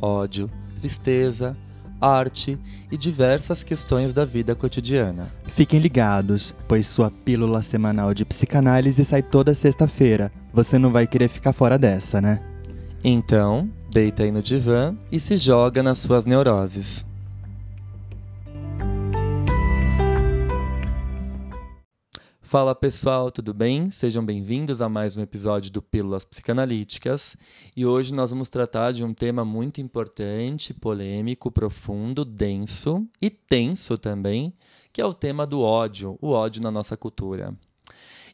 ódio, tristeza, arte e diversas questões da vida cotidiana. Fiquem ligados, pois sua pílula semanal de psicanálise sai toda sexta-feira. Você não vai querer ficar fora dessa, né? Então, deita aí no divã e se joga nas suas neuroses. Fala pessoal, tudo bem? Sejam bem-vindos a mais um episódio do Pílulas Psicanalíticas. E hoje nós vamos tratar de um tema muito importante, polêmico, profundo, denso e tenso também, que é o tema do ódio, o ódio na nossa cultura.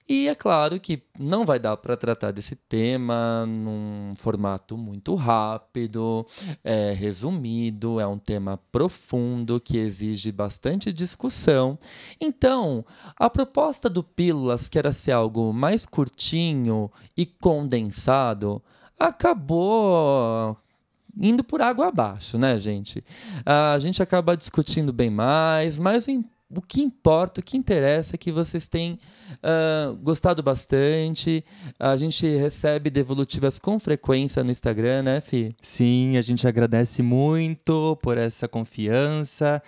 E é claro que não vai dar para tratar desse tema num formato muito rápido, é, resumido, é um tema profundo que exige bastante discussão. Então, a proposta do Pílulas, que era ser algo mais curtinho e condensado, acabou indo por água abaixo, né, gente? A gente acaba discutindo bem mais, mas o o que importa, o que interessa é que vocês têm uh, gostado bastante. A gente recebe devolutivas com frequência no Instagram, né, Fi? Sim, a gente agradece muito por essa confiança,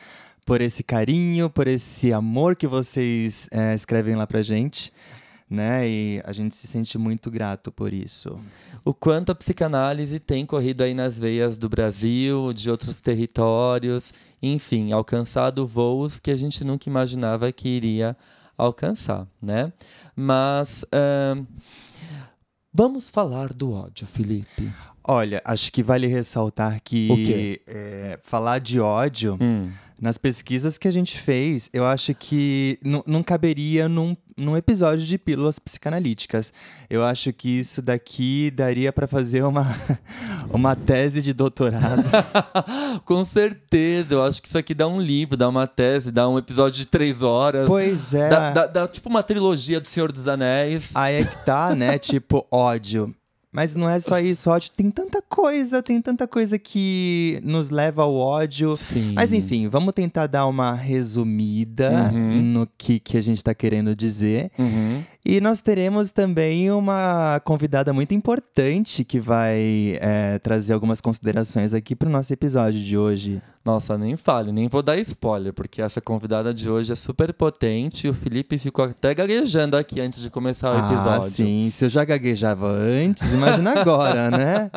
por esse carinho, por esse amor que vocês é, escrevem lá pra gente né? E a gente se sente muito grato por isso. O quanto a psicanálise tem corrido aí nas veias do Brasil, de outros territórios, enfim, alcançado voos que a gente nunca imaginava que iria alcançar, né? Mas uh, vamos falar do ódio, Felipe. Olha, acho que vale ressaltar que é, falar de ódio. Hum nas pesquisas que a gente fez, eu acho que não caberia num, num episódio de pílulas psicanalíticas. Eu acho que isso daqui daria para fazer uma, uma tese de doutorado. Com certeza, eu acho que isso aqui dá um livro, dá uma tese, dá um episódio de três horas. Pois é. Dá, dá, dá tipo uma trilogia do Senhor dos Anéis. Aí é que tá, né? tipo, ódio. Mas não é só isso, ódio. Tem tanta coisa, tem tanta coisa que nos leva ao ódio. Sim. Mas enfim, vamos tentar dar uma resumida uhum. no que, que a gente está querendo dizer. Uhum. E nós teremos também uma convidada muito importante que vai é, trazer algumas considerações aqui para o nosso episódio de hoje. Nossa, nem fale, nem vou dar spoiler, porque essa convidada de hoje é super potente e o Felipe ficou até gaguejando aqui antes de começar o ah, episódio. Ah, sim. Se eu já gaguejava antes, imagina agora, né?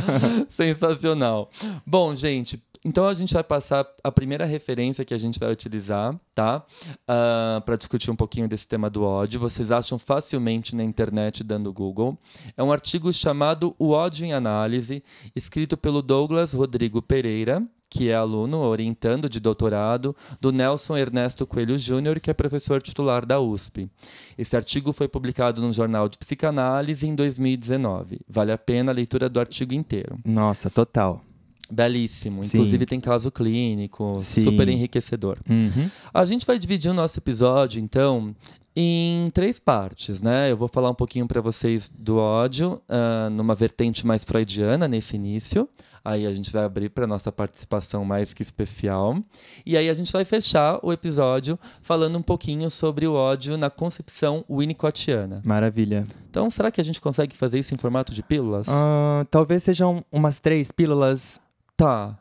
Sensacional. Bom, gente, então a gente vai passar a primeira referência que a gente vai utilizar, tá? Uh, ah, para discutir um pouquinho desse tema do ódio. Vocês acham facilmente na internet dando Google. É um artigo chamado O ódio em análise, escrito pelo Douglas Rodrigo Pereira, que é aluno orientando de doutorado do Nelson Ernesto Coelho Júnior, que é professor titular da USP. Esse artigo foi publicado no Jornal de Psicanálise em 2019. Vale a pena a leitura do artigo inteiro. Nossa, total. Belíssimo. Sim. Inclusive tem caso clínico, Sim. super enriquecedor. Uhum. A gente vai dividir o nosso episódio, então, em três partes, né? Eu vou falar um pouquinho para vocês do ódio, uh, numa vertente mais freudiana nesse início. Aí a gente vai abrir para nossa participação mais que especial. E aí a gente vai fechar o episódio falando um pouquinho sobre o ódio na concepção winnicottiana. Maravilha. Então, será que a gente consegue fazer isso em formato de pílulas? Uh, talvez sejam umas três pílulas. Tá.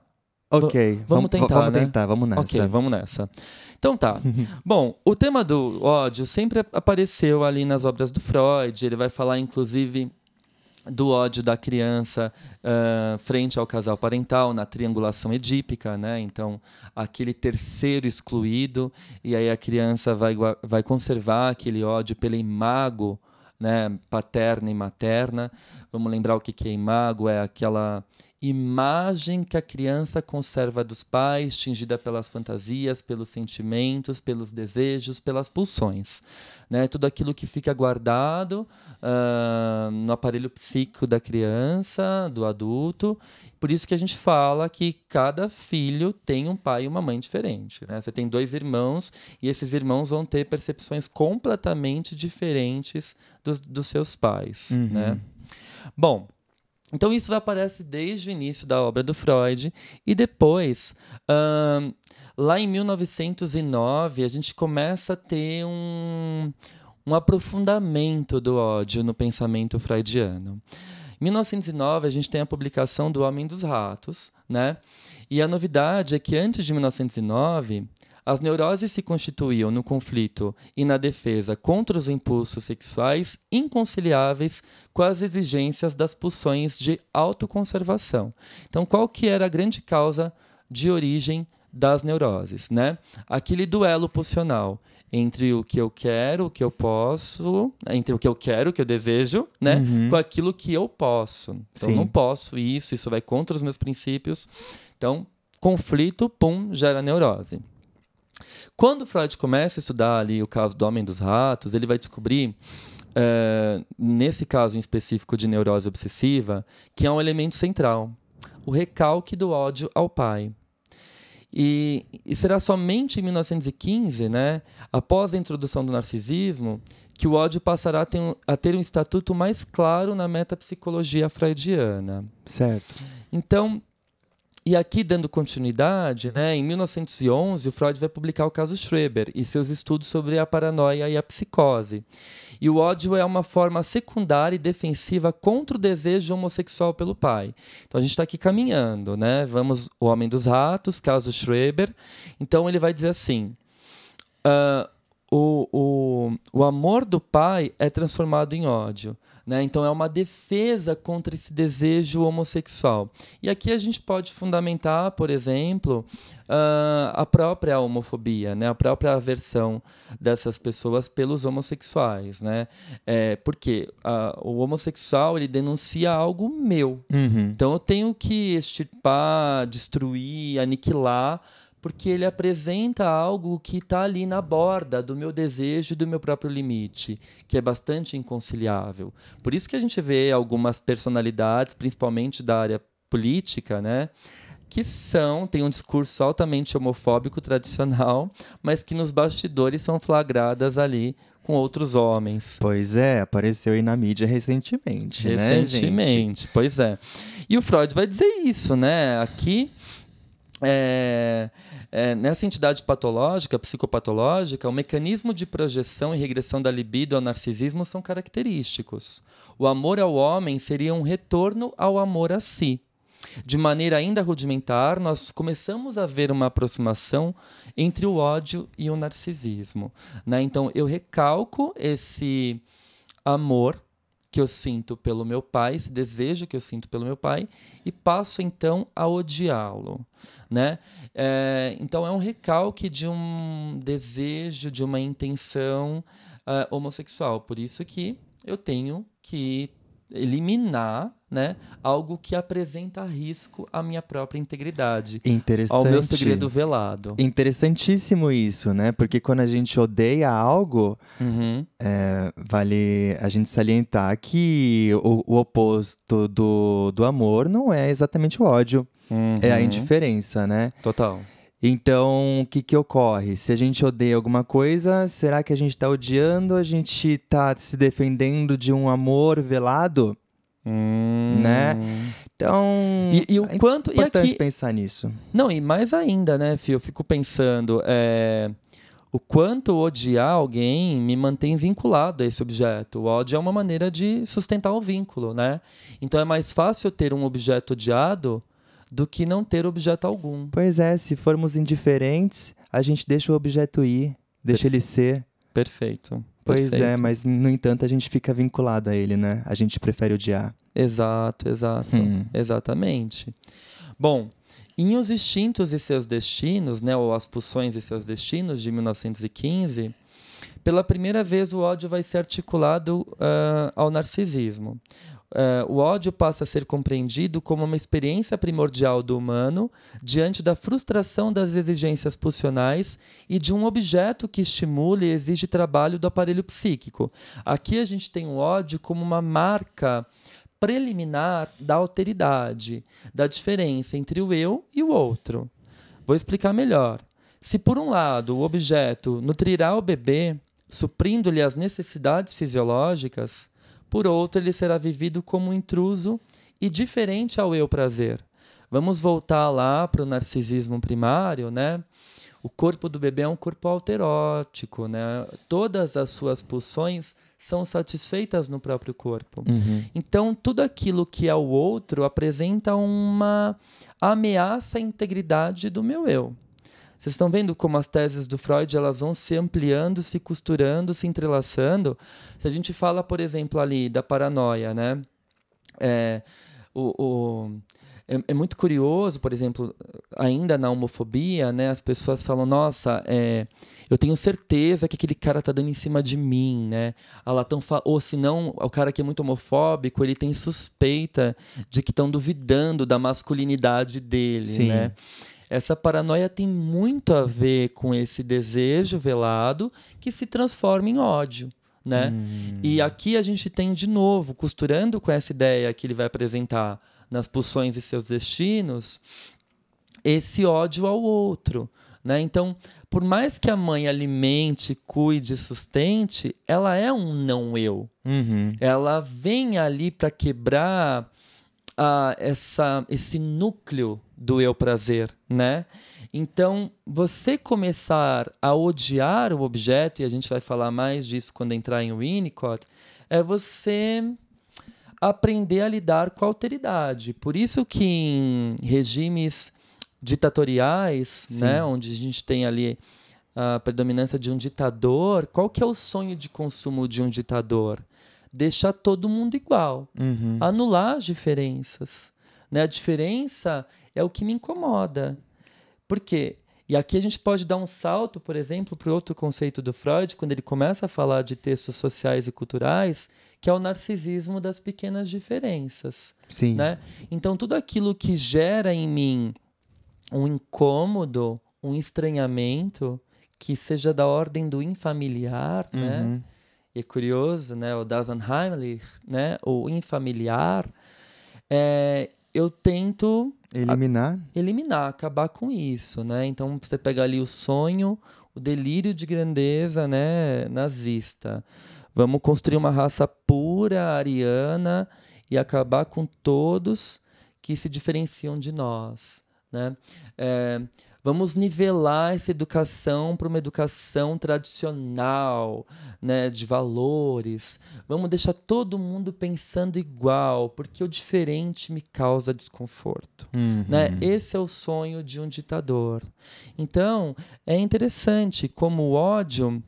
Ok. V vamos tentar, Vamos né? tentar, vamos nessa. Ok, vamos nessa. Então tá. Bom, o tema do ódio sempre apareceu ali nas obras do Freud. Ele vai falar, inclusive, do ódio da criança uh, frente ao casal parental na triangulação edípica, né? Então, aquele terceiro excluído, e aí a criança vai, vai conservar aquele ódio pela imago né, paterna e materna. Vamos lembrar o que, que é imago, é aquela imagem que a criança conserva dos pais, tingida pelas fantasias, pelos sentimentos, pelos desejos, pelas pulsões. Né? Tudo aquilo que fica guardado uh, no aparelho psíquico da criança, do adulto. Por isso que a gente fala que cada filho tem um pai e uma mãe diferente. Né? Você tem dois irmãos e esses irmãos vão ter percepções completamente diferentes dos, dos seus pais. Uhum. Né? Bom, então isso aparece desde o início da obra do Freud e depois, lá em 1909, a gente começa a ter um, um aprofundamento do ódio no pensamento freudiano. Em 1909, a gente tem a publicação do Homem dos Ratos, né? E a novidade é que antes de 1909, as neuroses se constituíam no conflito e na defesa contra os impulsos sexuais inconciliáveis com as exigências das pulsões de autoconservação. Então, qual que era a grande causa de origem das neuroses, né? Aquele duelo pulsional entre o que eu quero, o que eu posso, entre o que eu quero, o que eu desejo, né, uhum. com aquilo que eu posso. Então, Sim. não posso isso, isso vai contra os meus princípios. Então, conflito, pum, gera neurose. Quando Freud começa a estudar ali o caso do homem dos ratos, ele vai descobrir, é, nesse caso em específico de neurose obsessiva, que é um elemento central: o recalque do ódio ao pai. E, e, será somente em 1915, né, após a introdução do narcisismo, que o ódio passará a ter, um, a ter um estatuto mais claro na metapsicologia freudiana. Certo. Então, e aqui, dando continuidade, né, em 1911, o Freud vai publicar o caso Schreber e seus estudos sobre a paranoia e a psicose. E o ódio é uma forma secundária e defensiva contra o desejo homossexual pelo pai. Então a gente está aqui caminhando, né? Vamos, o Homem dos Ratos, caso Schreber. Então ele vai dizer assim: uh, o, o, o amor do pai é transformado em ódio. Né? Então é uma defesa contra esse desejo homossexual. E aqui a gente pode fundamentar, por exemplo, uh, a própria homofobia, né? a própria aversão dessas pessoas pelos homossexuais. Né? É, porque uh, o homossexual ele denuncia algo meu. Uhum. Então eu tenho que extirpar, destruir, aniquilar porque ele apresenta algo que está ali na borda do meu desejo e do meu próprio limite, que é bastante inconciliável. Por isso que a gente vê algumas personalidades, principalmente da área política, né? que são, têm um discurso altamente homofóbico tradicional, mas que nos bastidores são flagradas ali com outros homens. Pois é, apareceu aí na mídia recentemente, recentemente né, Recentemente, pois é. E o Freud vai dizer isso, né? Aqui é, é, nessa entidade patológica, psicopatológica, o mecanismo de projeção e regressão da libido ao narcisismo são característicos. O amor ao homem seria um retorno ao amor a si. De maneira ainda rudimentar, nós começamos a ver uma aproximação entre o ódio e o narcisismo. Né? Então, eu recalco esse amor que eu sinto pelo meu pai, esse desejo que eu sinto pelo meu pai, e passo então a odiá-lo. Né? É, então é um recalque de um desejo, de uma intenção uh, homossexual. Por isso que eu tenho que eliminar né, algo que apresenta risco à minha própria integridade. Interessante. Ao meu segredo velado. Interessantíssimo isso, né? Porque quando a gente odeia algo, uhum. é, vale a gente salientar que o, o, oposto do, do amor não é exatamente o ódio. Uhum. É a uhum. indiferença, né? Total. Então, o que, que ocorre? Se a gente odeia alguma coisa, será que a gente está odiando? A gente está se defendendo de um amor velado? Hum. Né? Então, e, e o é quanto, importante e aqui, pensar nisso. Não, e mais ainda, né, Fio? Eu fico pensando, é, o quanto odiar alguém me mantém vinculado a esse objeto. O ódio é uma maneira de sustentar o vínculo, né? Então é mais fácil ter um objeto odiado do que não ter objeto algum. Pois é, se formos indiferentes, a gente deixa o objeto ir, deixa ele ser. Perfeito. Pois é, Perfeito. é, mas no entanto a gente fica vinculado a ele, né? A gente prefere odiar. Exato, exato. Hum. Exatamente. Bom, em Os Instintos e Seus Destinos, né, ou As Pulsões e Seus Destinos, de 1915, pela primeira vez o ódio vai ser articulado uh, ao narcisismo. Uh, o ódio passa a ser compreendido como uma experiência primordial do humano diante da frustração das exigências pulsionais e de um objeto que estimula e exige trabalho do aparelho psíquico. Aqui a gente tem o ódio como uma marca preliminar da alteridade, da diferença entre o eu e o outro. Vou explicar melhor. Se, por um lado, o objeto nutrirá o bebê, suprindo-lhe as necessidades fisiológicas, por outro, ele será vivido como um intruso e diferente ao eu prazer. Vamos voltar lá para o narcisismo primário, né? O corpo do bebê é um corpo alterótico, né? Todas as suas pulsões são satisfeitas no próprio corpo. Uhum. Então, tudo aquilo que é o outro apresenta uma ameaça à integridade do meu eu. Vocês estão vendo como as teses do Freud elas vão se ampliando, se costurando, se entrelaçando. Se a gente fala, por exemplo, ali da paranoia, né? É, o, o é, é, muito curioso, por exemplo, ainda na homofobia, né? As pessoas falam, nossa, é, eu tenho certeza que aquele cara tá dando em cima de mim, né? Ah, tão Ou se não, o cara que é muito homofóbico, ele tem suspeita de que estão duvidando da masculinidade dele, Sim. né? Essa paranoia tem muito a ver com esse desejo velado que se transforma em ódio. Né? Hum. E aqui a gente tem de novo, costurando com essa ideia que ele vai apresentar nas pulsões e seus destinos, esse ódio ao outro. Né? Então, por mais que a mãe alimente, cuide, sustente, ela é um não eu. Uhum. Ela vem ali para quebrar uh, essa, esse núcleo do eu prazer, né? Então, você começar a odiar o objeto, e a gente vai falar mais disso quando entrar em Winnicott, é você aprender a lidar com a alteridade. Por isso que em regimes ditatoriais, né, onde a gente tem ali a predominância de um ditador, qual que é o sonho de consumo de um ditador? Deixar todo mundo igual, uhum. anular as diferenças. Né? A diferença é o que me incomoda. Por quê? E aqui a gente pode dar um salto, por exemplo, para o outro conceito do Freud, quando ele começa a falar de textos sociais e culturais, que é o narcisismo das pequenas diferenças. Sim. Né? Então, tudo aquilo que gera em mim um incômodo, um estranhamento, que seja da ordem do infamiliar, né? uhum. né? E é curioso, né? O Dasenheimlich, né? O infamiliar. É, eu tento eliminar, eliminar, acabar com isso, né? Então você pega ali o sonho, o delírio de grandeza, né, nazista. Vamos construir uma raça pura, ariana e acabar com todos que se diferenciam de nós, né? É, Vamos nivelar essa educação para uma educação tradicional, né, de valores. Vamos deixar todo mundo pensando igual, porque o diferente me causa desconforto. Uhum. Né? Esse é o sonho de um ditador. Então, é interessante como o ódio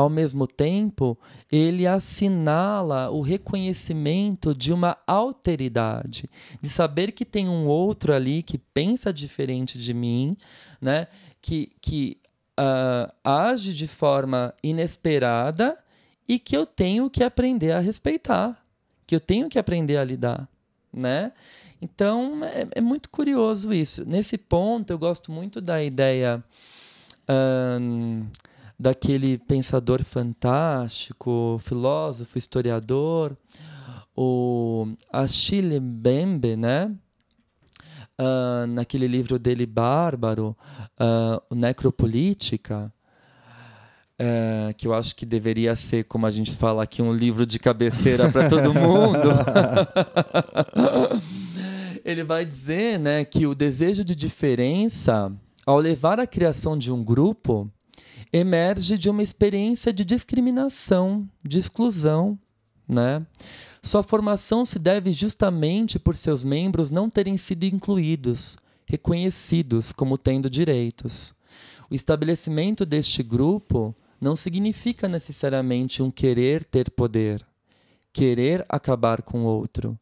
ao mesmo tempo, ele assinala o reconhecimento de uma alteridade, de saber que tem um outro ali que pensa diferente de mim, né? que, que uh, age de forma inesperada e que eu tenho que aprender a respeitar, que eu tenho que aprender a lidar. Né? Então, é, é muito curioso isso. Nesse ponto, eu gosto muito da ideia. Daquele pensador fantástico, filósofo, historiador, o Achille Mbembe, né? Uh, naquele livro dele bárbaro, uh, Necropolítica, uh, que eu acho que deveria ser, como a gente fala aqui, um livro de cabeceira para todo mundo. Ele vai dizer né, que o desejo de diferença, ao levar à criação de um grupo, emerge de uma experiência de discriminação, de exclusão, né? Sua formação se deve justamente por seus membros não terem sido incluídos, reconhecidos como tendo direitos. O estabelecimento deste grupo não significa necessariamente um querer ter poder, querer acabar com o outro,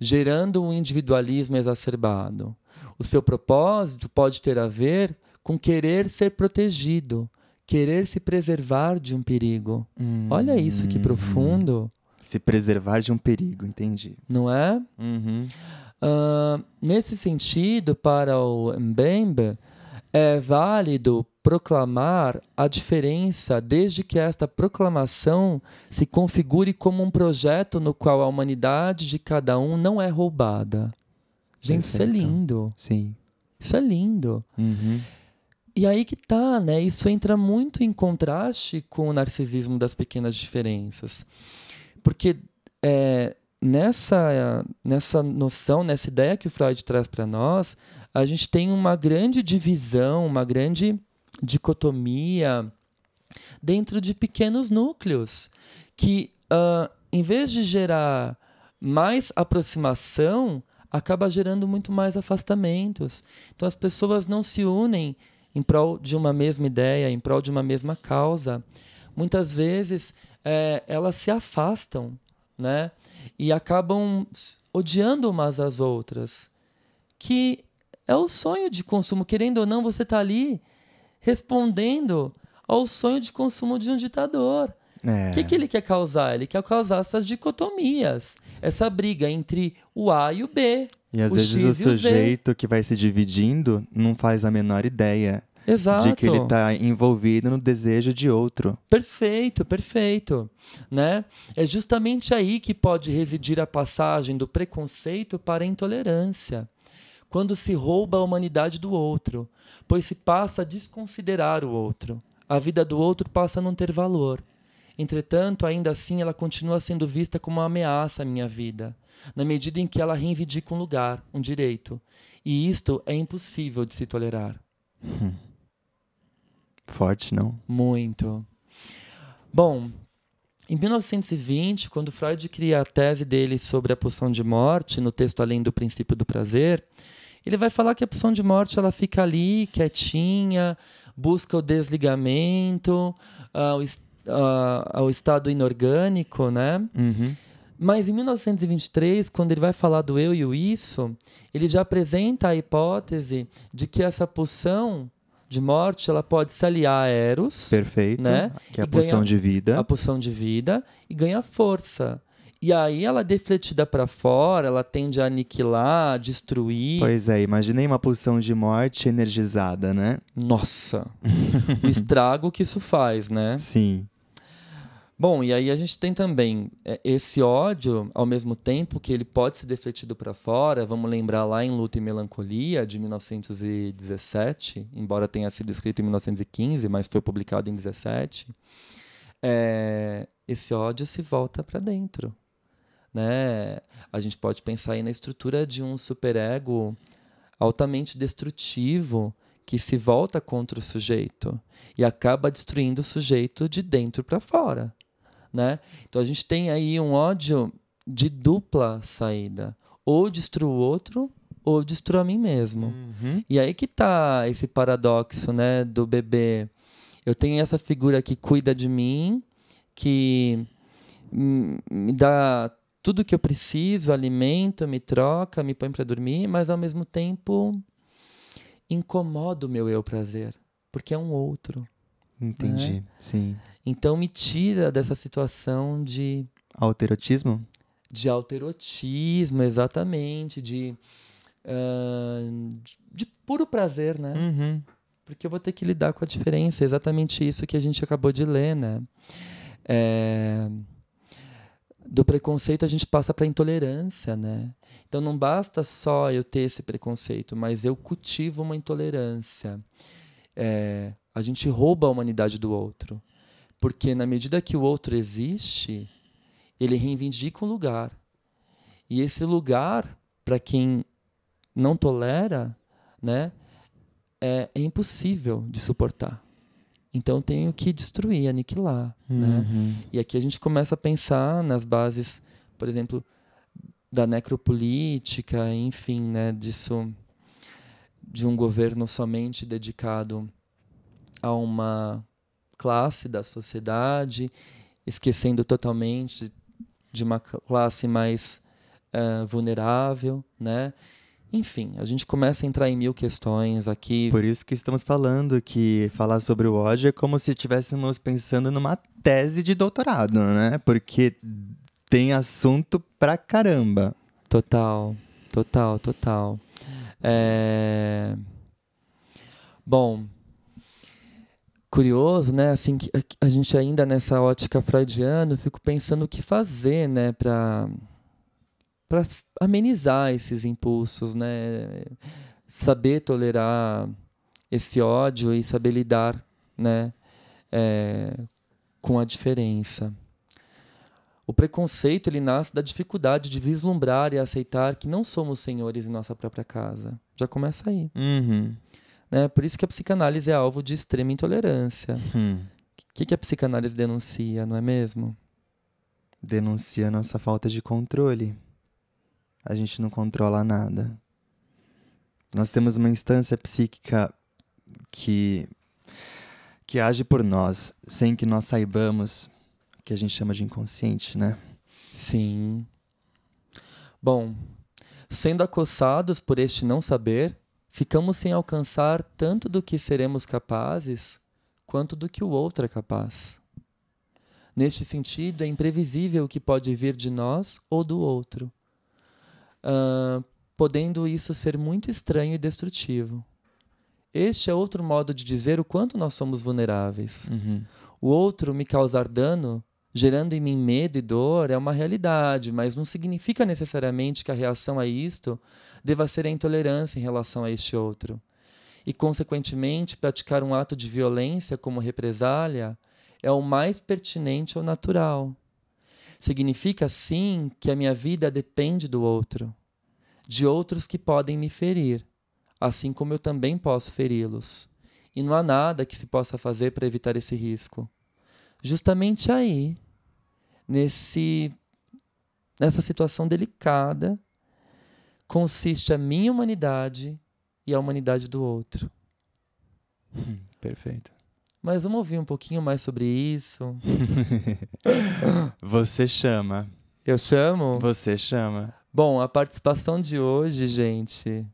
gerando um individualismo exacerbado. O seu propósito pode ter a ver com querer ser protegido, querer se preservar de um perigo. Hum, Olha isso que profundo. Se preservar de um perigo, entendi. Não é? Uhum. Uh, nesse sentido, para o Mbembe, é válido proclamar a diferença desde que esta proclamação se configure como um projeto no qual a humanidade de cada um não é roubada. Gente, Perfeito. isso é lindo. Sim. Isso é lindo. Uhum. E aí que tá, né? Isso entra muito em contraste com o narcisismo das pequenas diferenças. Porque é, nessa, nessa noção, nessa ideia que o Freud traz para nós, a gente tem uma grande divisão, uma grande dicotomia dentro de pequenos núcleos que, uh, em vez de gerar mais aproximação, acaba gerando muito mais afastamentos. Então as pessoas não se unem em prol de uma mesma ideia, em prol de uma mesma causa. Muitas vezes é, elas se afastam, né? E acabam odiando umas às outras. Que é o sonho de consumo. Querendo ou não, você está ali respondendo ao sonho de consumo de um ditador. O é. que, que ele quer causar? Ele quer causar essas dicotomias, essa briga entre o A e o B. E às vezes X o sujeito o que vai se dividindo não faz a menor ideia Exato. de que ele está envolvido no desejo de outro. Perfeito, perfeito. Né? É justamente aí que pode residir a passagem do preconceito para a intolerância. Quando se rouba a humanidade do outro, pois se passa a desconsiderar o outro. A vida do outro passa a não ter valor. Entretanto, ainda assim, ela continua sendo vista como uma ameaça à minha vida, na medida em que ela reivindica um lugar, um direito. E isto é impossível de se tolerar. Hum. Forte, não? Muito. Bom, em 1920, quando Freud cria a tese dele sobre a pulsão de morte, no texto Além do Princípio do Prazer, ele vai falar que a pulsão de morte ela fica ali, quietinha, busca o desligamento, uh, ao estado inorgânico, né? Uhum. Mas em 1923, quando ele vai falar do eu e o isso, ele já apresenta a hipótese de que essa pulsão de morte ela pode se aliar a Eros, perfeito, né? Que é a pulsão de vida, a pulsão de vida e ganha força. E aí ela defletida para fora, ela tende a aniquilar, destruir. Pois é, imaginei uma pulsão de morte energizada, né? Nossa. o estrago que isso faz, né? Sim. Bom, e aí a gente tem também é, esse ódio, ao mesmo tempo que ele pode ser defletido para fora. Vamos lembrar lá em Luta e Melancolia, de 1917, embora tenha sido escrito em 1915, mas foi publicado em 17. É, esse ódio se volta para dentro. Né? A gente pode pensar aí na estrutura de um superego altamente destrutivo que se volta contra o sujeito e acaba destruindo o sujeito de dentro para fora né? Então a gente tem aí um ódio de dupla saída. Ou destruo o outro, ou destruo a mim mesmo. Uhum. E aí que tá esse paradoxo, né, do bebê. Eu tenho essa figura que cuida de mim, que me dá tudo que eu preciso, alimenta, me troca, me põe para dormir, mas ao mesmo tempo incomoda o meu eu prazer, porque é um outro. Entendi, né? sim. Então me tira dessa situação de. Alterotismo? De alterotismo, exatamente. De, uh, de, de, puro prazer, né? Uhum. Porque eu vou ter que lidar com a diferença. É exatamente isso que a gente acabou de ler, né? É, do preconceito a gente passa para intolerância, né? Então não basta só eu ter esse preconceito, mas eu cultivo uma intolerância. É, a gente rouba a humanidade do outro. Porque na medida que o outro existe, ele reivindica um lugar. E esse lugar, para quem não tolera, né, é, é, impossível de suportar. Então tenho que destruir, aniquilar. Né? Uhum. Né? E aqui a gente começa a pensar nas bases, por exemplo, da necropolítica, enfim, né, disso de um governo somente dedicado a uma classe da sociedade, esquecendo totalmente de uma classe mais uh, vulnerável, né? Enfim, a gente começa a entrar em mil questões aqui. Por isso que estamos falando que falar sobre o ódio é como se estivéssemos pensando numa tese de doutorado, né? Porque tem assunto pra caramba. Total, total, total. É... Bom, curioso, né? Assim, que a gente ainda nessa ótica freudiana, eu fico pensando o que fazer, né, para para amenizar esses impulsos, né? Saber tolerar esse ódio e saber lidar, né, é, com a diferença. O preconceito ele nasce da dificuldade de vislumbrar e aceitar que não somos senhores em nossa própria casa. Já começa aí. Uhum. Né? Por isso que a psicanálise é alvo de extrema intolerância. Hum. O hum. que, que a psicanálise denuncia, não é mesmo? Denuncia a nossa falta de controle. A gente não controla nada. Nós temos uma instância psíquica que que age por nós sem que nós saibamos o que a gente chama de inconsciente, né? Sim. Bom, sendo acossados por este não saber, ficamos sem alcançar tanto do que seremos capazes quanto do que o outro é capaz. Neste sentido, é imprevisível o que pode vir de nós ou do outro, uh, podendo isso ser muito estranho e destrutivo. Este é outro modo de dizer o quanto nós somos vulneráveis. Uhum. O outro me causar dano, gerando em mim medo e dor, é uma realidade, mas não significa necessariamente que a reação a isto deva ser a intolerância em relação a este outro. E, consequentemente, praticar um ato de violência como represália é o mais pertinente ou natural. Significa, sim, que a minha vida depende do outro, de outros que podem me ferir assim como eu também posso feri-los. E não há nada que se possa fazer para evitar esse risco. Justamente aí, nesse nessa situação delicada, consiste a minha humanidade e a humanidade do outro. Hum, perfeito. Mas vamos ouvir um pouquinho mais sobre isso. Você chama. Eu chamo? Você chama. Bom, a participação de hoje, gente,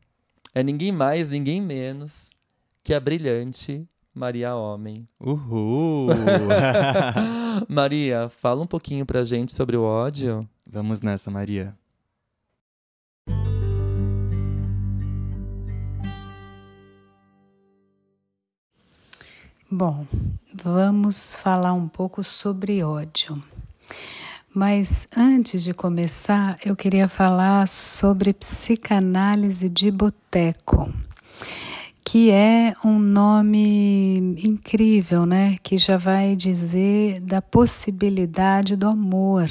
é ninguém mais, ninguém menos que a brilhante Maria Homem. Uhul! Maria, fala um pouquinho pra gente sobre o ódio. Vamos nessa, Maria. Bom, vamos falar um pouco sobre ódio. Mas antes de começar, eu queria falar sobre psicanálise de boteco, que é um nome incrível, né? Que já vai dizer da possibilidade do amor,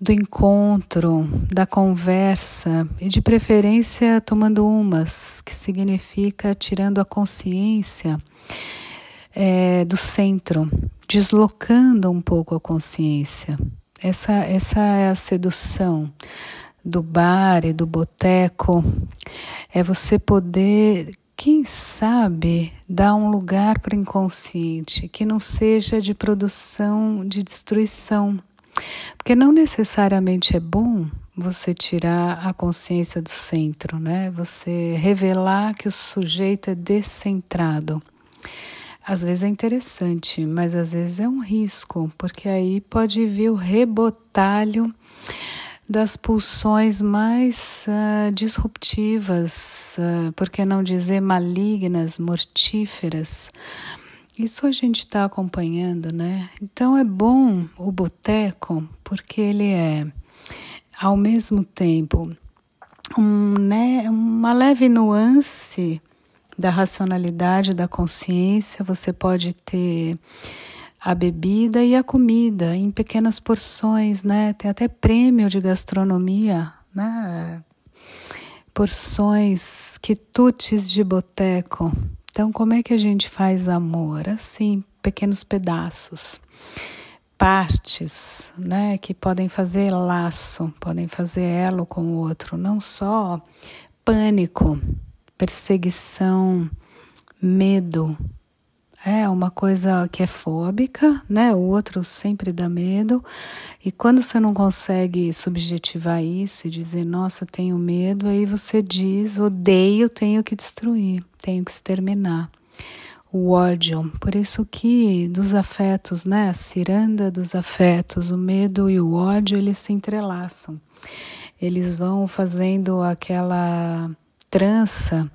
do encontro, da conversa e de preferência tomando umas, que significa tirando a consciência é, do centro, deslocando um pouco a consciência. Essa, essa é a sedução do bar e do boteco, é você poder, quem sabe, dar um lugar para o inconsciente que não seja de produção de destruição. Porque não necessariamente é bom você tirar a consciência do centro, né? Você revelar que o sujeito é descentrado. Às vezes é interessante, mas às vezes é um risco, porque aí pode vir o rebotalho das pulsões mais uh, disruptivas, uh, por que não dizer malignas, mortíferas. Isso a gente está acompanhando, né? Então é bom o boteco, porque ele é, ao mesmo tempo, um, né, uma leve nuance da racionalidade, da consciência, você pode ter a bebida e a comida em pequenas porções, né? Tem até prêmio de gastronomia, né? Porções, quitutes de boteco. Então, como é que a gente faz amor? Assim, pequenos pedaços, partes, né? Que podem fazer laço, podem fazer elo com o outro, não só pânico, perseguição, medo. É uma coisa que é fóbica, né? O outro sempre dá medo. E quando você não consegue subjetivar isso e dizer, nossa, tenho medo, aí você diz, odeio, tenho que destruir, tenho que exterminar. o ódio. Por isso que dos afetos, né, a ciranda dos afetos, o medo e o ódio, eles se entrelaçam. Eles vão fazendo aquela trança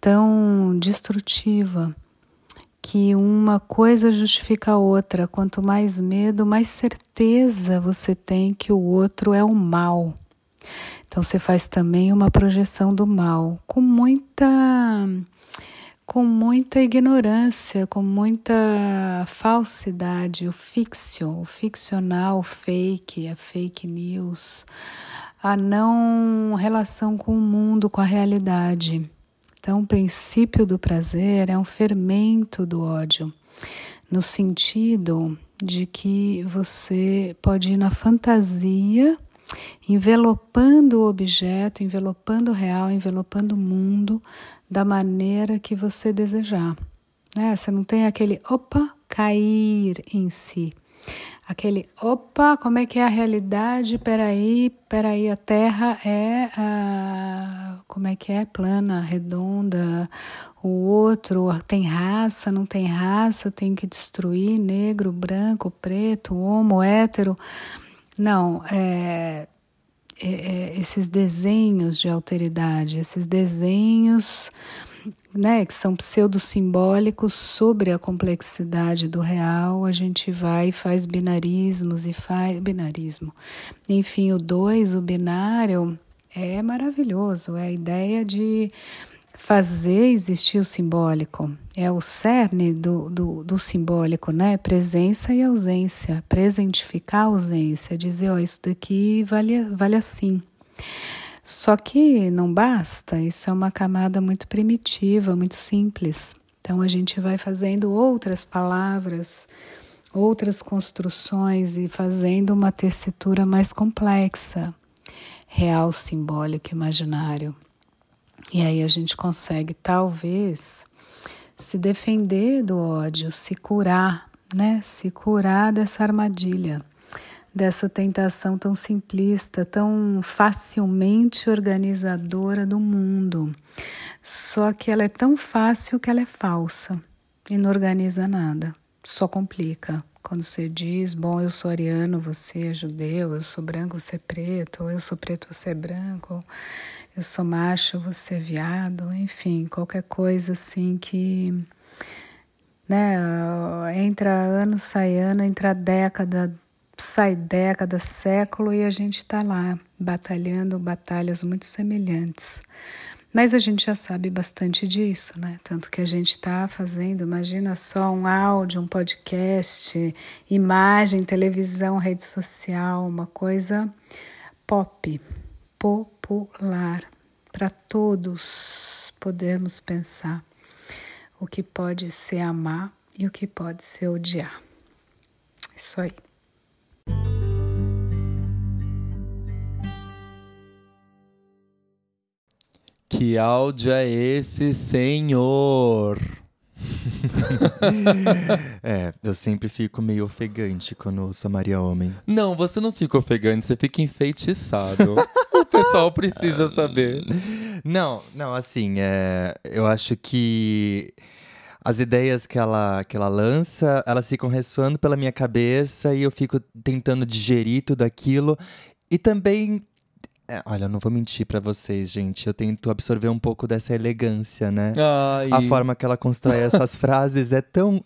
tão destrutiva que uma coisa justifica a outra. Quanto mais medo, mais certeza você tem que o outro é o mal. Então você faz também uma projeção do mal com muita com muita ignorância, com muita falsidade, o fiction, o ficcional, o fake, a fake news, a não relação com o mundo, com a realidade. Então, o princípio do prazer é um fermento do ódio, no sentido de que você pode ir na fantasia, envelopando o objeto, envelopando o real, envelopando o mundo da maneira que você desejar. Né? Você não tem aquele opa cair em si. Aquele opa, como é que é a realidade? Peraí, peraí, a Terra é a, como é que é? Plana, redonda. O outro tem raça, não tem raça, tem que destruir negro, branco, preto, homo, hétero. Não, é, é, é, esses desenhos de alteridade, esses desenhos né, que são pseudo-simbólicos sobre a complexidade do real, a gente vai e faz binarismos e faz binarismo. Enfim, o dois, o binário, é maravilhoso, é a ideia de fazer existir o simbólico. É o cerne do, do, do, simbólico, né? Presença e ausência. Presentificar a ausência, dizer, ó, isso daqui vale, vale assim. Só que não basta, isso é uma camada muito primitiva, muito simples. Então a gente vai fazendo outras palavras, outras construções e fazendo uma tessitura mais complexa, real, simbólico, imaginário. E aí a gente consegue talvez se defender do ódio, se curar, né? Se curar dessa armadilha dessa tentação tão simplista, tão facilmente organizadora do mundo. Só que ela é tão fácil que ela é falsa e não organiza nada, só complica. Quando você diz, bom, eu sou ariano, você é judeu, eu sou branco, você é preto, ou eu sou preto, você é branco, eu sou macho, você é viado, enfim, qualquer coisa assim que né, entra ano, sai ano, entra década, sai década, século e a gente está lá batalhando batalhas muito semelhantes. Mas a gente já sabe bastante disso, né? Tanto que a gente está fazendo, imagina só, um áudio, um podcast, imagem, televisão, rede social, uma coisa pop, popular, para todos podermos pensar o que pode ser amar e o que pode ser odiar. Isso aí. Que áudio é esse, senhor? é, eu sempre fico meio ofegante quando ouço a Maria Homem. Não, você não fica ofegante, você fica enfeitiçado. o pessoal precisa saber. Não, não, assim, é, eu acho que as ideias que ela, que ela lança, elas ficam ressoando pela minha cabeça e eu fico tentando digerir tudo aquilo. E também é, olha, eu não vou mentir para vocês, gente. Eu tento absorver um pouco dessa elegância, né? Ai. A forma que ela constrói essas frases é tão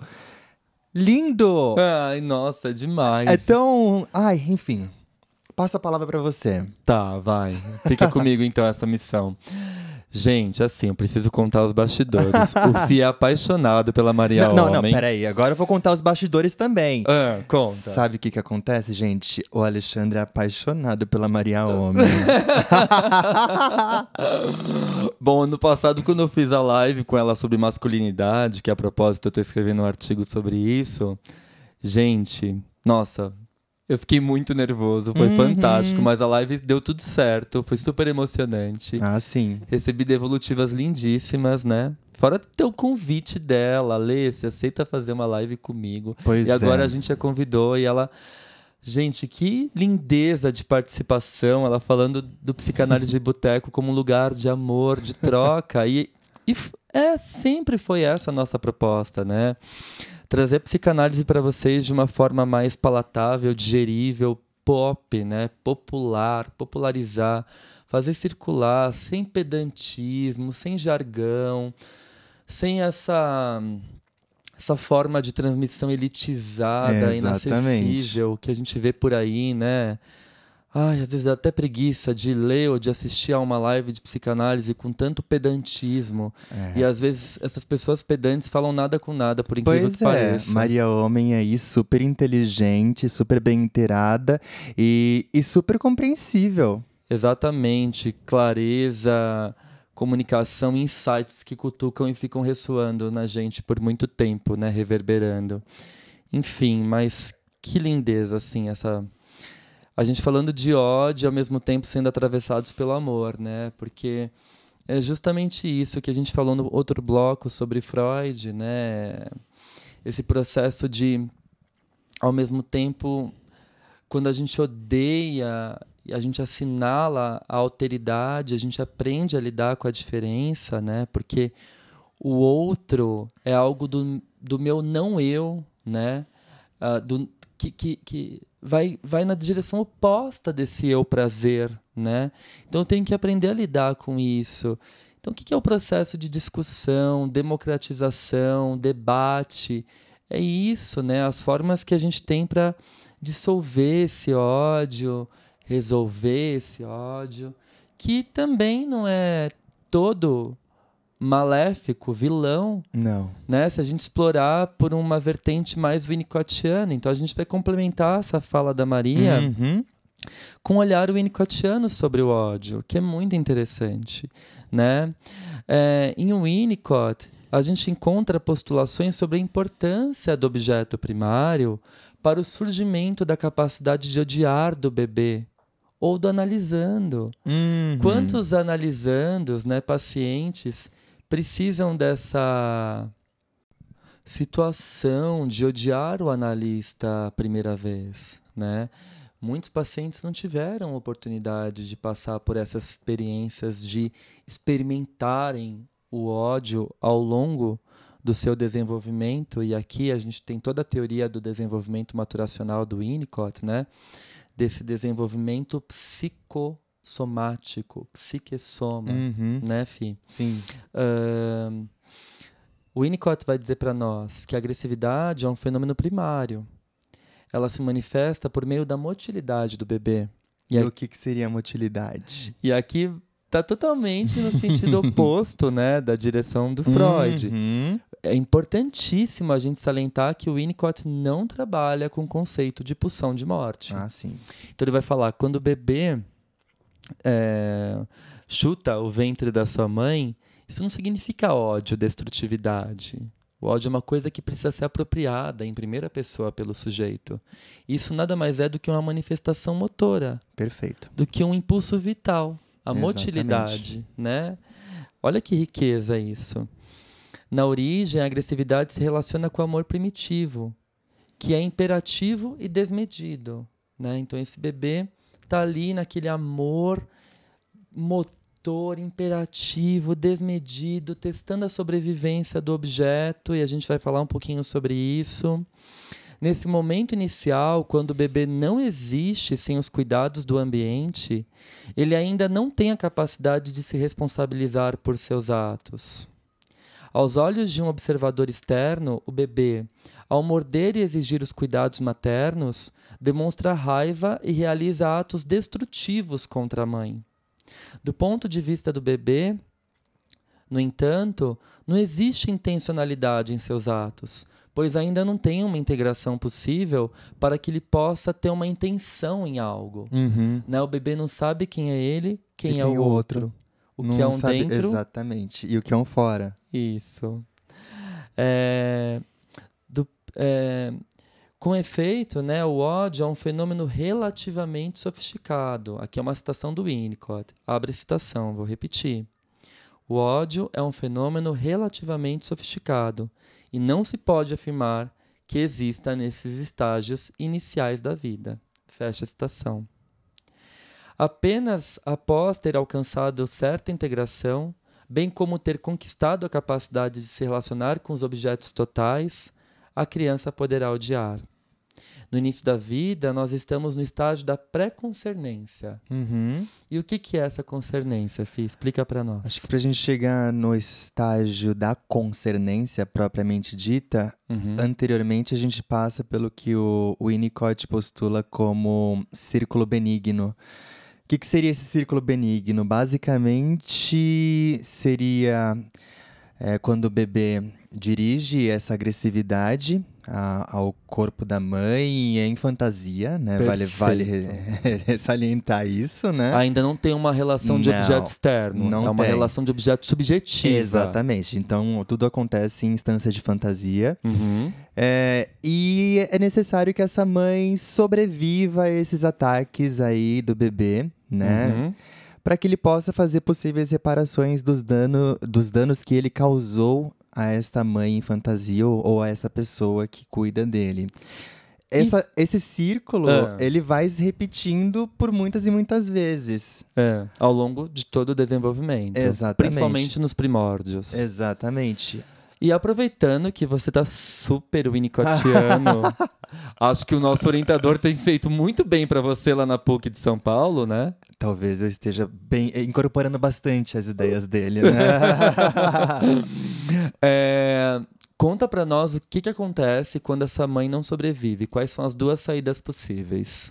lindo. Ai, nossa, é demais. É tão, ai, enfim. Passa a palavra para você. Tá, vai. Fica comigo então essa missão. Gente, assim, eu preciso contar os bastidores. o Fih é apaixonado pela Maria não, Homem. Não, não, peraí. Agora eu vou contar os bastidores também. Ah, conta. Sabe o que que acontece, gente? O Alexandre é apaixonado pela Maria Homem. Bom, ano passado, quando eu fiz a live com ela sobre masculinidade, que a propósito eu tô escrevendo um artigo sobre isso, gente, nossa, eu fiquei muito nervoso, foi uhum. fantástico, mas a live deu tudo certo, foi super emocionante. Ah, sim. Recebi devolutivas lindíssimas, né? Fora ter o convite dela, Lê, você aceita fazer uma live comigo. Pois e agora é. a gente a convidou e ela. Gente, que lindeza de participação, ela falando do psicanálise de boteco como um lugar de amor, de troca. e, e É, sempre foi essa a nossa proposta, né? Trazer psicanálise para vocês de uma forma mais palatável, digerível, pop, né? Popular, popularizar, fazer circular, sem pedantismo, sem jargão, sem essa essa forma de transmissão elitizada, é, inacessível que a gente vê por aí, né? Ai, às vezes até preguiça de ler ou de assistir a uma live de psicanálise com tanto pedantismo. É. E às vezes essas pessoas pedantes falam nada com nada, por incrível pois que é. pareça. Maria Homem aí, super inteligente, super bem inteirada e, e super compreensível. Exatamente, clareza, comunicação, insights que cutucam e ficam ressoando na gente por muito tempo, né, reverberando. Enfim, mas que lindeza assim essa a gente falando de ódio ao mesmo tempo sendo atravessados pelo amor, né? Porque é justamente isso que a gente falou no outro bloco sobre Freud, né? Esse processo de ao mesmo tempo quando a gente odeia a gente assinala a alteridade, a gente aprende a lidar com a diferença, né? Porque o outro é algo do, do meu não eu, né? Uh, do, que, que, que vai, vai na direção oposta desse eu prazer, né? Então eu tenho que aprender a lidar com isso. Então o que, é o processo de discussão, democratização, debate? É isso, né? As formas que a gente tem para dissolver esse ódio, resolver esse ódio, que também não é todo maléfico, vilão. Não. Né? Se a gente explorar por uma vertente mais winnicottiana. Então a gente vai complementar essa fala da Maria uhum. com um olhar winnicottiano sobre o ódio, que é muito interessante. Né? É, em Winnicott, a gente encontra postulações sobre a importância do objeto primário para o surgimento da capacidade de odiar do bebê ou do analisando. Uhum. Quantos analisandos, né, pacientes, precisam dessa situação de odiar o analista a primeira vez, né? Muitos pacientes não tiveram oportunidade de passar por essas experiências de experimentarem o ódio ao longo do seu desenvolvimento e aqui a gente tem toda a teoria do desenvolvimento maturacional do Winnicott, né? desse desenvolvimento psicossomático, psiquessoma, uhum. né, Fi? Sim. Uh, o Winnicott vai dizer para nós que a agressividade é um fenômeno primário. Ela se manifesta por meio da motilidade do bebê. E, e o que, que seria a motilidade? E aqui está totalmente no sentido oposto, né, da direção do Freud. Uhum é importantíssimo a gente salientar que o Winnicott não trabalha com o conceito de pulsão de morte. Ah, sim. Então ele vai falar, quando o bebê é, chuta o ventre da sua mãe, isso não significa ódio, destrutividade. O ódio é uma coisa que precisa ser apropriada em primeira pessoa pelo sujeito. Isso nada mais é do que uma manifestação motora. Perfeito. Do que um impulso vital, a Exatamente. motilidade, né? Olha que riqueza isso. Na origem, a agressividade se relaciona com o amor primitivo, que é imperativo e desmedido. Né? Então, esse bebê está ali naquele amor motor, imperativo, desmedido, testando a sobrevivência do objeto, e a gente vai falar um pouquinho sobre isso. Nesse momento inicial, quando o bebê não existe sem os cuidados do ambiente, ele ainda não tem a capacidade de se responsabilizar por seus atos. Aos olhos de um observador externo, o bebê, ao morder e exigir os cuidados maternos, demonstra raiva e realiza atos destrutivos contra a mãe. Do ponto de vista do bebê, no entanto, não existe intencionalidade em seus atos, pois ainda não tem uma integração possível para que ele possa ter uma intenção em algo. Uhum. Né? O bebê não sabe quem é ele, quem é o outro. outro o não que é um sabe dentro. Exatamente. E o que é um fora. Isso. É, do, é, com efeito, né, o ódio é um fenômeno relativamente sofisticado. Aqui é uma citação do Winnicott. Abre a citação, vou repetir. O ódio é um fenômeno relativamente sofisticado e não se pode afirmar que exista nesses estágios iniciais da vida. Fecha a citação. Apenas após ter alcançado certa integração, bem como ter conquistado a capacidade de se relacionar com os objetos totais, a criança poderá odiar. No início da vida, nós estamos no estágio da pré-concernência. Uhum. E o que, que é essa concernência, Fih? Explica para nós. Acho que para a gente chegar no estágio da concernência propriamente dita, uhum. anteriormente a gente passa pelo que o, Winnicott postula como círculo benigno. O que, que seria esse círculo benigno? Basicamente, seria é, quando o bebê dirige essa agressividade a, ao corpo da mãe em fantasia, né? Vale, vale salientar isso, né? Ainda não tem uma relação de não, objeto externo, não é uma tem. relação de objeto subjetivo. Exatamente. Então tudo acontece em instância de fantasia. Uhum. É, e é necessário que essa mãe sobreviva a esses ataques aí do bebê, né? Uhum para que ele possa fazer possíveis reparações dos, dano, dos danos que ele causou a esta mãe em fantasia ou, ou a essa pessoa que cuida dele. Essa, esse círculo, é. ele vai se repetindo por muitas e muitas vezes. É, ao longo de todo o desenvolvimento. Exatamente. Principalmente nos primórdios. Exatamente. E aproveitando que você tá super winnicottiano, acho que o nosso orientador tem feito muito bem para você lá na PUC de São Paulo, né? Talvez eu esteja bem incorporando bastante as ideias dele, né? é, conta para nós o que, que acontece quando essa mãe não sobrevive. Quais são as duas saídas possíveis?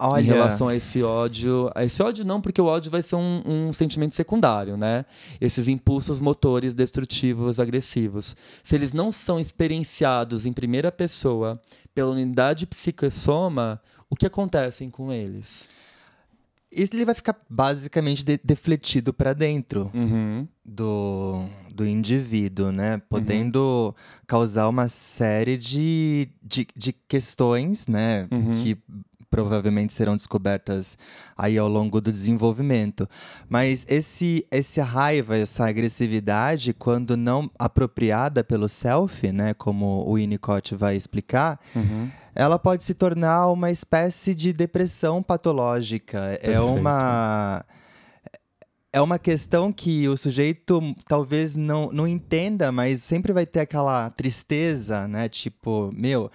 Olha... Em relação a esse ódio. A esse ódio não, porque o ódio vai ser um, um, sentimento secundário, né? Esses impulsos motores destrutivos, agressivos. Se eles não são experienciados em primeira pessoa pela unidade psicossoma, o que acontece com eles? Isso ele vai ficar basicamente de defletido para dentro uhum. do, do indivíduo, né? Podendo uhum. causar uma série de, de, de questões, né? Uhum. Que provavelmente serão descobertas aí ao longo do desenvolvimento. Mas esse, essa raiva, essa agressividade, quando não apropriada pelo self, né, como o Winnicott vai explicar, uhum. ela pode se tornar uma espécie de depressão patológica. É Perfeito. É uma é uma questão que o sujeito talvez não, não entenda, mas sempre vai ter aquela tristeza, né? Tipo, meu,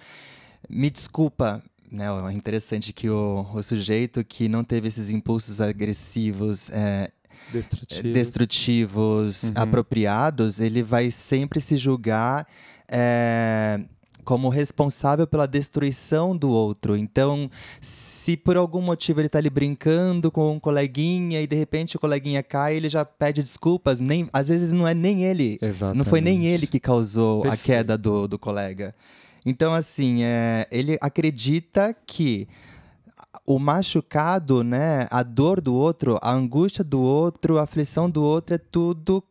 me desculpa, né, é interessante que o, o sujeito que não teve esses impulsos agressivos é, destrutivos, destrutivos uhum. apropriados, ele vai sempre se julgar é, como responsável pela destruição do outro. Então, se por algum motivo ele está ali brincando com um coleguinha e de repente o coleguinha cai, ele já pede desculpas. Nem, às vezes não é nem ele. Exatamente. Não foi nem ele que causou Perfeito. a queda do, do colega. Então, assim, é, ele acredita que o machucado, né, a dor do outro, a angústia do outro, a aflição do outro é tudo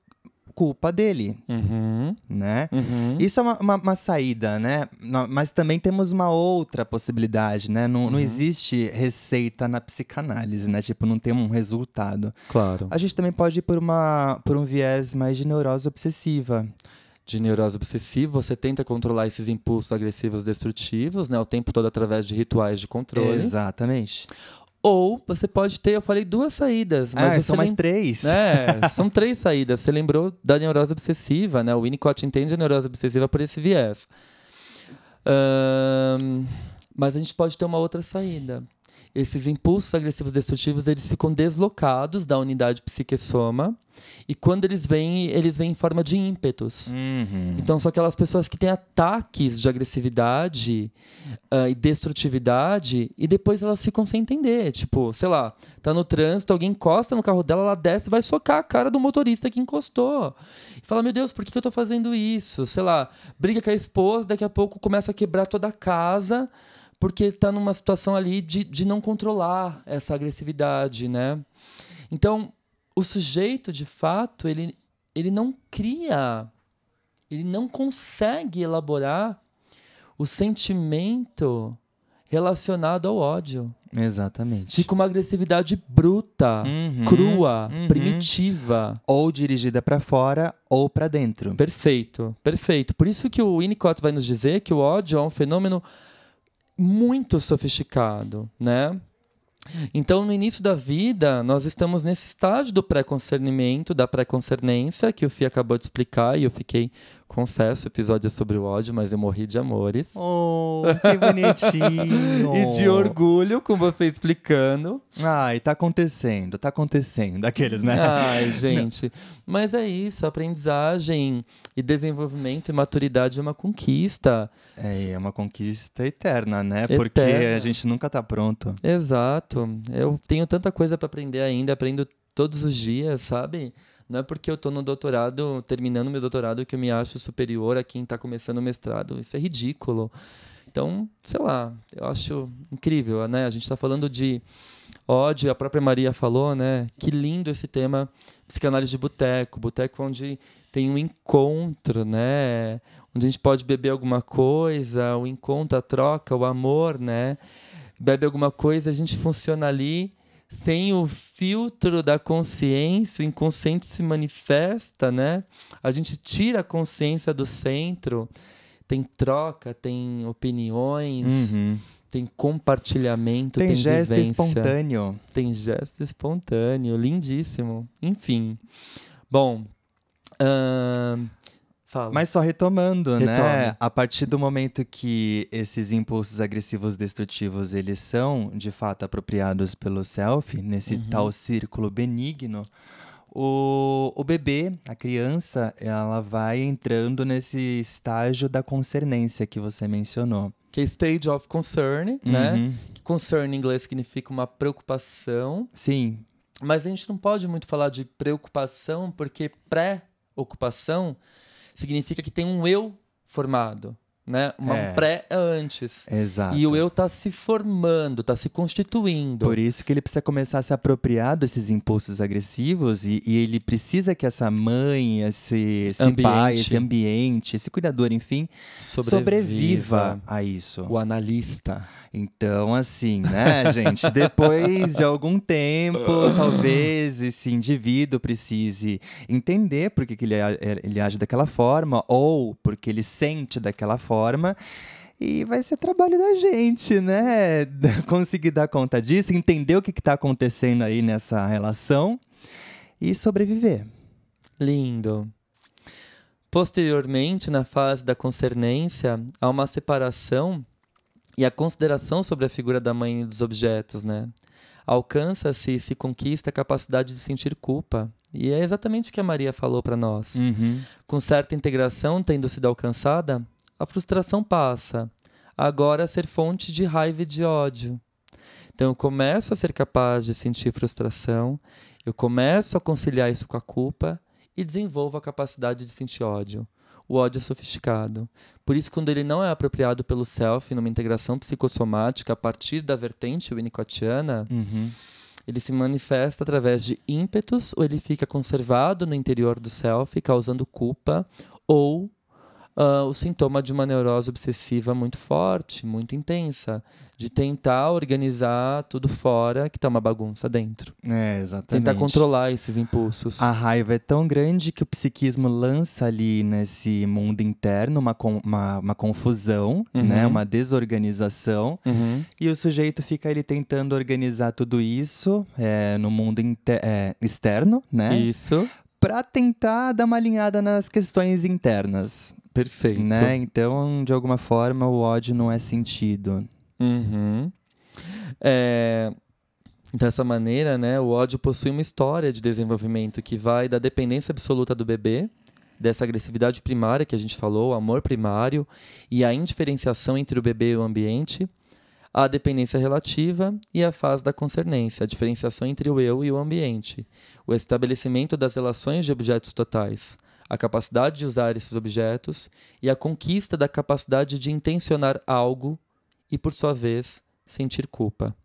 culpa dele, uhum. né? Uhum. Isso é uma, uma, uma, saída, né? Mas também temos uma outra possibilidade, né? Não, uhum. não existe receita na psicanálise, né? Tipo, não tem um resultado. Claro. A gente também pode ir por, uma, por um viés mais de neurose obsessiva de neurose obsessiva, você tenta controlar esses impulsos agressivos destrutivos, né, o tempo todo através de rituais de controle. Exatamente. Ou você pode ter, eu falei duas saídas, mas ah, são mais três. É, são três saídas. Você lembrou da neurose obsessiva, né? O Winnicott entende a neurose obsessiva por esse viés. Um, mas a gente pode ter uma outra saída, esses impulsos agressivos destrutivos eles ficam deslocados da unidade psique-soma e quando eles vêm, eles vêm em forma de ímpetos. Uhum. Então são aquelas pessoas que têm ataques de agressividade uh, e destrutividade e depois elas ficam sem entender. Tipo, sei lá, tá no trânsito, alguém encosta no carro dela, ela desce e vai socar a cara do motorista que encostou. E fala, meu Deus, por que, que eu tô fazendo isso? Sei lá, briga com a esposa, daqui a pouco começa a quebrar toda a casa porque está numa situação ali de, de não controlar essa agressividade, né? Então, o sujeito, de fato, ele, ele não cria, ele não consegue elaborar o sentimento relacionado ao ódio. Exatamente. Fica uma agressividade bruta, uhum, crua, uhum. primitiva. Ou dirigida para fora ou para dentro. Perfeito, perfeito. Por isso que o Winnicott vai nos dizer que o ódio é um fenômeno muito sofisticado, né? Então, no início da vida, nós estamos nesse estágio do pré-concernimento, da pré-concernência, que o Fih acabou de explicar, e eu fiquei, confesso, o episódio é sobre o ódio, mas eu morri de amores. Oh, que bonitinho! e de orgulho com você explicando. Ai, tá acontecendo, tá acontecendo. Aqueles, né? Ai, gente. mas é isso, aprendizagem e desenvolvimento e maturidade é uma conquista. É, é uma conquista eterna, né? Eterna. Porque a gente nunca tá pronto. Exato. Eu tenho tanta coisa para aprender ainda, aprendo todos os dias, sabe? Não é porque eu estou no doutorado, terminando meu doutorado, que eu me acho superior a quem está começando o mestrado. Isso é ridículo. Então, sei lá, eu acho incrível, né? A gente está falando de ódio, a própria Maria falou, né? Que lindo esse tema, psicanálise de boteco, boteco onde tem um encontro, né? Onde a gente pode beber alguma coisa, o encontro, a troca, o amor, né? bebe alguma coisa, a gente funciona ali sem o filtro da consciência, o inconsciente se manifesta, né? A gente tira a consciência do centro, tem troca, tem opiniões, uhum. tem compartilhamento, tem, tem gesto vivência. espontâneo. Tem gesto espontâneo, lindíssimo. Enfim. Bom, uh, Fala. Mas só retomando, né? Retome. né? A partir do momento que esses impulsos agressivos destrutivos eles são de fato apropriados pelo self, nesse uhum. tal círculo benigno, o, o bebê, a criança, ela vai entrando nesse estágio da concernência que você mencionou. Que é stage of concern, né? uhum. né? Que concern em inglês significa uma preocupação. Sim. Mas a gente não pode muito falar de preocupação, porque pré-ocupação significa que tem um eu formado né? Uma é. pré antes. Exato. E o eu tá se formando, tá se constituindo. Por isso que ele precisa começar a se apropriar desses impulsos agressivos e, e ele precisa que essa mãe, esse, esse pai, esse ambiente, esse cuidador, enfim, sobreviva. sobreviva a isso. O analista. Então, assim, né, gente? Depois de algum tempo, talvez esse indivíduo precise entender por que, que ele, ele age daquela forma ou porque ele sente daquela forma forma. E vai ser trabalho da gente, né? Conseguir dar conta disso, entender o que está acontecendo aí nessa relação e sobreviver. Lindo. Posteriormente, na fase da concernência, há uma separação e a consideração sobre a figura da mãe e dos objetos, né? Alcança-se e se conquista a capacidade de sentir culpa. E é exatamente o que a Maria falou para nós. Uhum. Com certa integração tendo sido alcançada, a frustração passa agora a ser fonte de raiva e de ódio. Então eu começo a ser capaz de sentir frustração, eu começo a conciliar isso com a culpa e desenvolvo a capacidade de sentir ódio. O ódio é sofisticado. Por isso, quando ele não é apropriado pelo self numa integração psicossomática a partir da vertente winnicottiana, uhum. ele se manifesta através de ímpetos ou ele fica conservado no interior do self, causando culpa ou uh, o sintoma de uma neurose obsessiva muito forte, muito intensa, de tentar organizar tudo fora que tá uma bagunça dentro. É, exatamente. Tentar controlar esses impulsos. A raiva é tão grande que o psiquismo lança ali nesse mundo interno uma, uma, uma confusão, uhum. né? uma desorganização, uhum. e o sujeito fica ele tentando organizar tudo isso é, no mundo é, externo, né? Isso para tentar dar uma alinhada nas questões internas. Perfeito. Né? Então, de alguma forma, o ódio não é sentido. Uhum. É... Dessa maneira, né, o ódio possui uma história de desenvolvimento que vai da dependência absoluta do bebê, dessa agressividade primária que a gente falou, o amor primário, e a indiferenciação entre o bebê e o ambiente, a dependência relativa e a fase da concernência, a diferenciação entre o eu e o ambiente, o estabelecimento das relações de objetos totais, a capacidade de usar esses objetos e a conquista da capacidade de intencionar algo e, por sua vez, sentir culpa.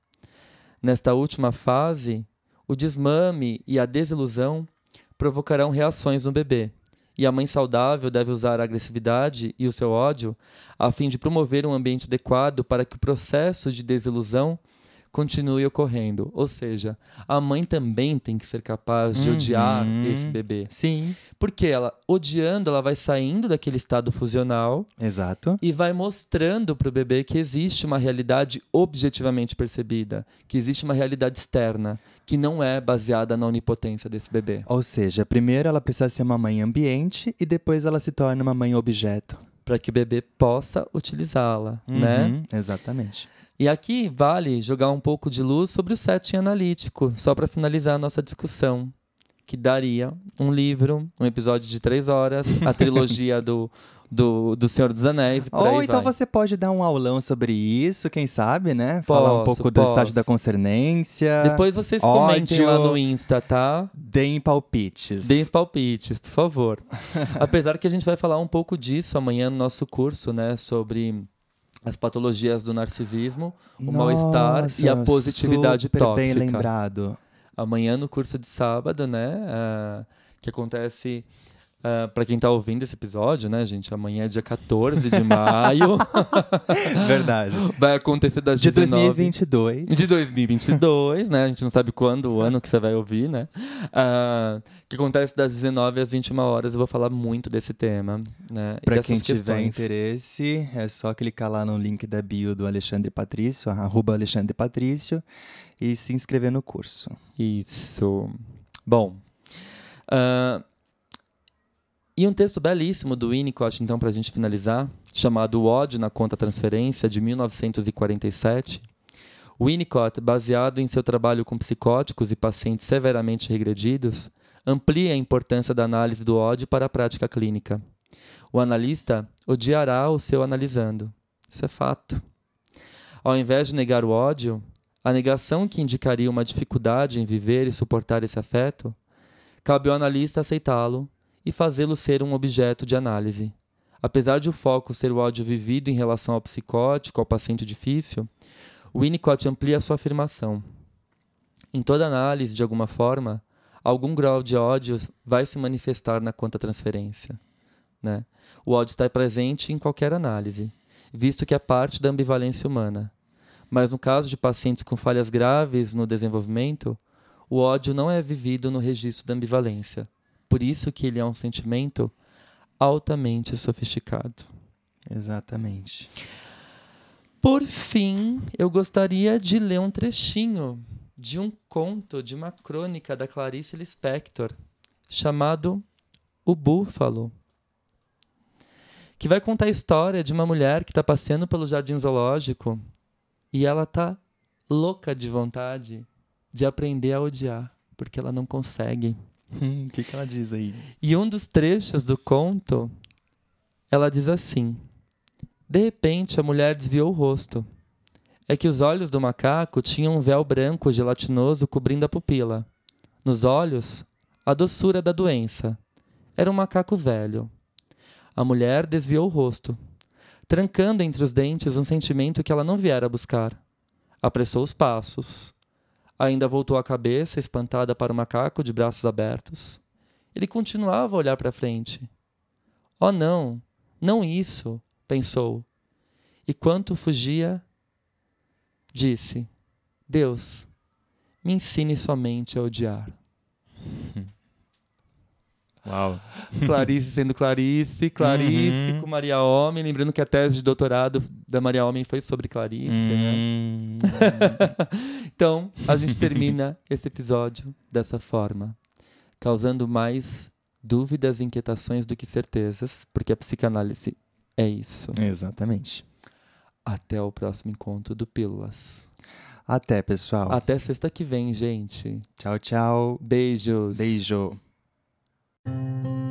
Nesta última fase, o desmame e a desilusão provocarão reações no bebê, e a mãe saudável deve usar a agressividade e o seu ódio a fim de promover um ambiente adequado para que o processo de desilusão continue ocorrendo. Ou seja, a mãe também tem que ser capaz de uhum. odiar esse bebê. Sim. Porque ela, odiando, ela vai saindo daquele estado fusional. Exato. E vai mostrando para o bebê que existe uma realidade objetivamente percebida, que existe uma realidade externa, que não é baseada na onipotência desse bebê. Ou seja, primeiro ela precisa ser uma mãe ambiente e depois ela se torna uma mãe objeto. Para que o bebê possa utilizá-la, uhum, né? Exatamente. E aqui vale jogar um pouco de luz sobre o setting analítico, só para finalizar a nossa discussão, que daria um livro, um episódio de três horas, a trilogia do, do, do Senhor dos Anéis. Ou então vai. você pode dar um aulão sobre isso, quem sabe, né? Posso, Falar um pouco posso. do estágio da concernência. Depois vocês ódio, comentem lá no Insta, tá? Deem palpites. Deem palpites, por favor. Apesar que a gente vai falar um pouco disso amanhã no nosso curso, né? Sobre as patologias do narcisismo, o mal-estar e a positividade super tóxica. bem lembrado. Amanhã no curso de sábado, né, uh, que acontece Uh, para quem está ouvindo esse episódio, né, gente? Amanhã é dia 14 de maio. Verdade. Vai acontecer das de 19... 2022. De 2022, né? A gente não sabe quando, o ano que você vai ouvir, né? Uh, que acontece das 19 às 21 horas. Eu vou falar muito desse tema, né? Para quem questões. tiver interesse, é só clicar lá no link da bio do Alexandre Patrício, arroba Alexandre Patrício, e se inscrever no curso. Isso. Bom... Uh, e um texto belíssimo do Winnicott, então, para a gente finalizar, chamado O ódio na conta transferência, de 1947. Winnicott, baseado em seu trabalho com psicóticos e pacientes severamente regredidos, amplia a importância da análise do ódio para a prática clínica. O analista odiará o seu analisando. Isso é fato. Ao invés de negar o ódio, a negação que indicaria uma dificuldade em viver e suportar esse afeto, cabe ao analista aceitá-lo e fazê-lo ser um objeto de análise. Apesar de o foco ser o ódio vivido em relação ao psicótico, ao paciente difícil, Winnicott amplia sua afirmação. Em toda análise, de alguma forma, algum grau de ódio vai se manifestar na conta transferência. Né? O ódio está presente em qualquer análise, visto que é parte da ambivalência humana. Mas no caso de pacientes com falhas graves no desenvolvimento, o ódio não é vivido no registro da ambivalência, por isso que ele é um sentimento altamente sofisticado. Exatamente. Por fim, eu gostaria de ler um trechinho de um conto, de uma crônica da Clarice Lispector, chamado O Búfalo, que vai contar a história de uma mulher que está passeando pelo jardim zoológico e ela está louca de vontade de aprender a odiar, porque ela não consegue. Hum, o que, que ela diz aí? E um dos trechos do conto, ela diz assim: De repente a mulher desviou o rosto. É que os olhos do macaco tinham um véu branco gelatinoso cobrindo a pupila. Nos olhos, a doçura da doença. Era um macaco velho. A mulher desviou o rosto, trancando entre os dentes um sentimento que ela não viera buscar. Apressou os passos Ainda voltou a cabeça, espantada para o macaco de braços abertos. Ele continuava a olhar para frente. Oh, não, não isso, pensou. E quanto fugia, disse: Deus, me ensine somente a odiar. Uau. Clarice sendo Clarice, Clarice uhum. com Maria Homem. Lembrando que a tese de doutorado da Maria Homem foi sobre Clarice, uhum. né? então, a gente termina esse episódio dessa forma, causando mais dúvidas e inquietações do que certezas, porque a psicanálise é isso. Exatamente. Até o próximo encontro do Pílulas. Até, pessoal. Até sexta que vem, gente. Tchau, tchau. Beijos. Beijo. Música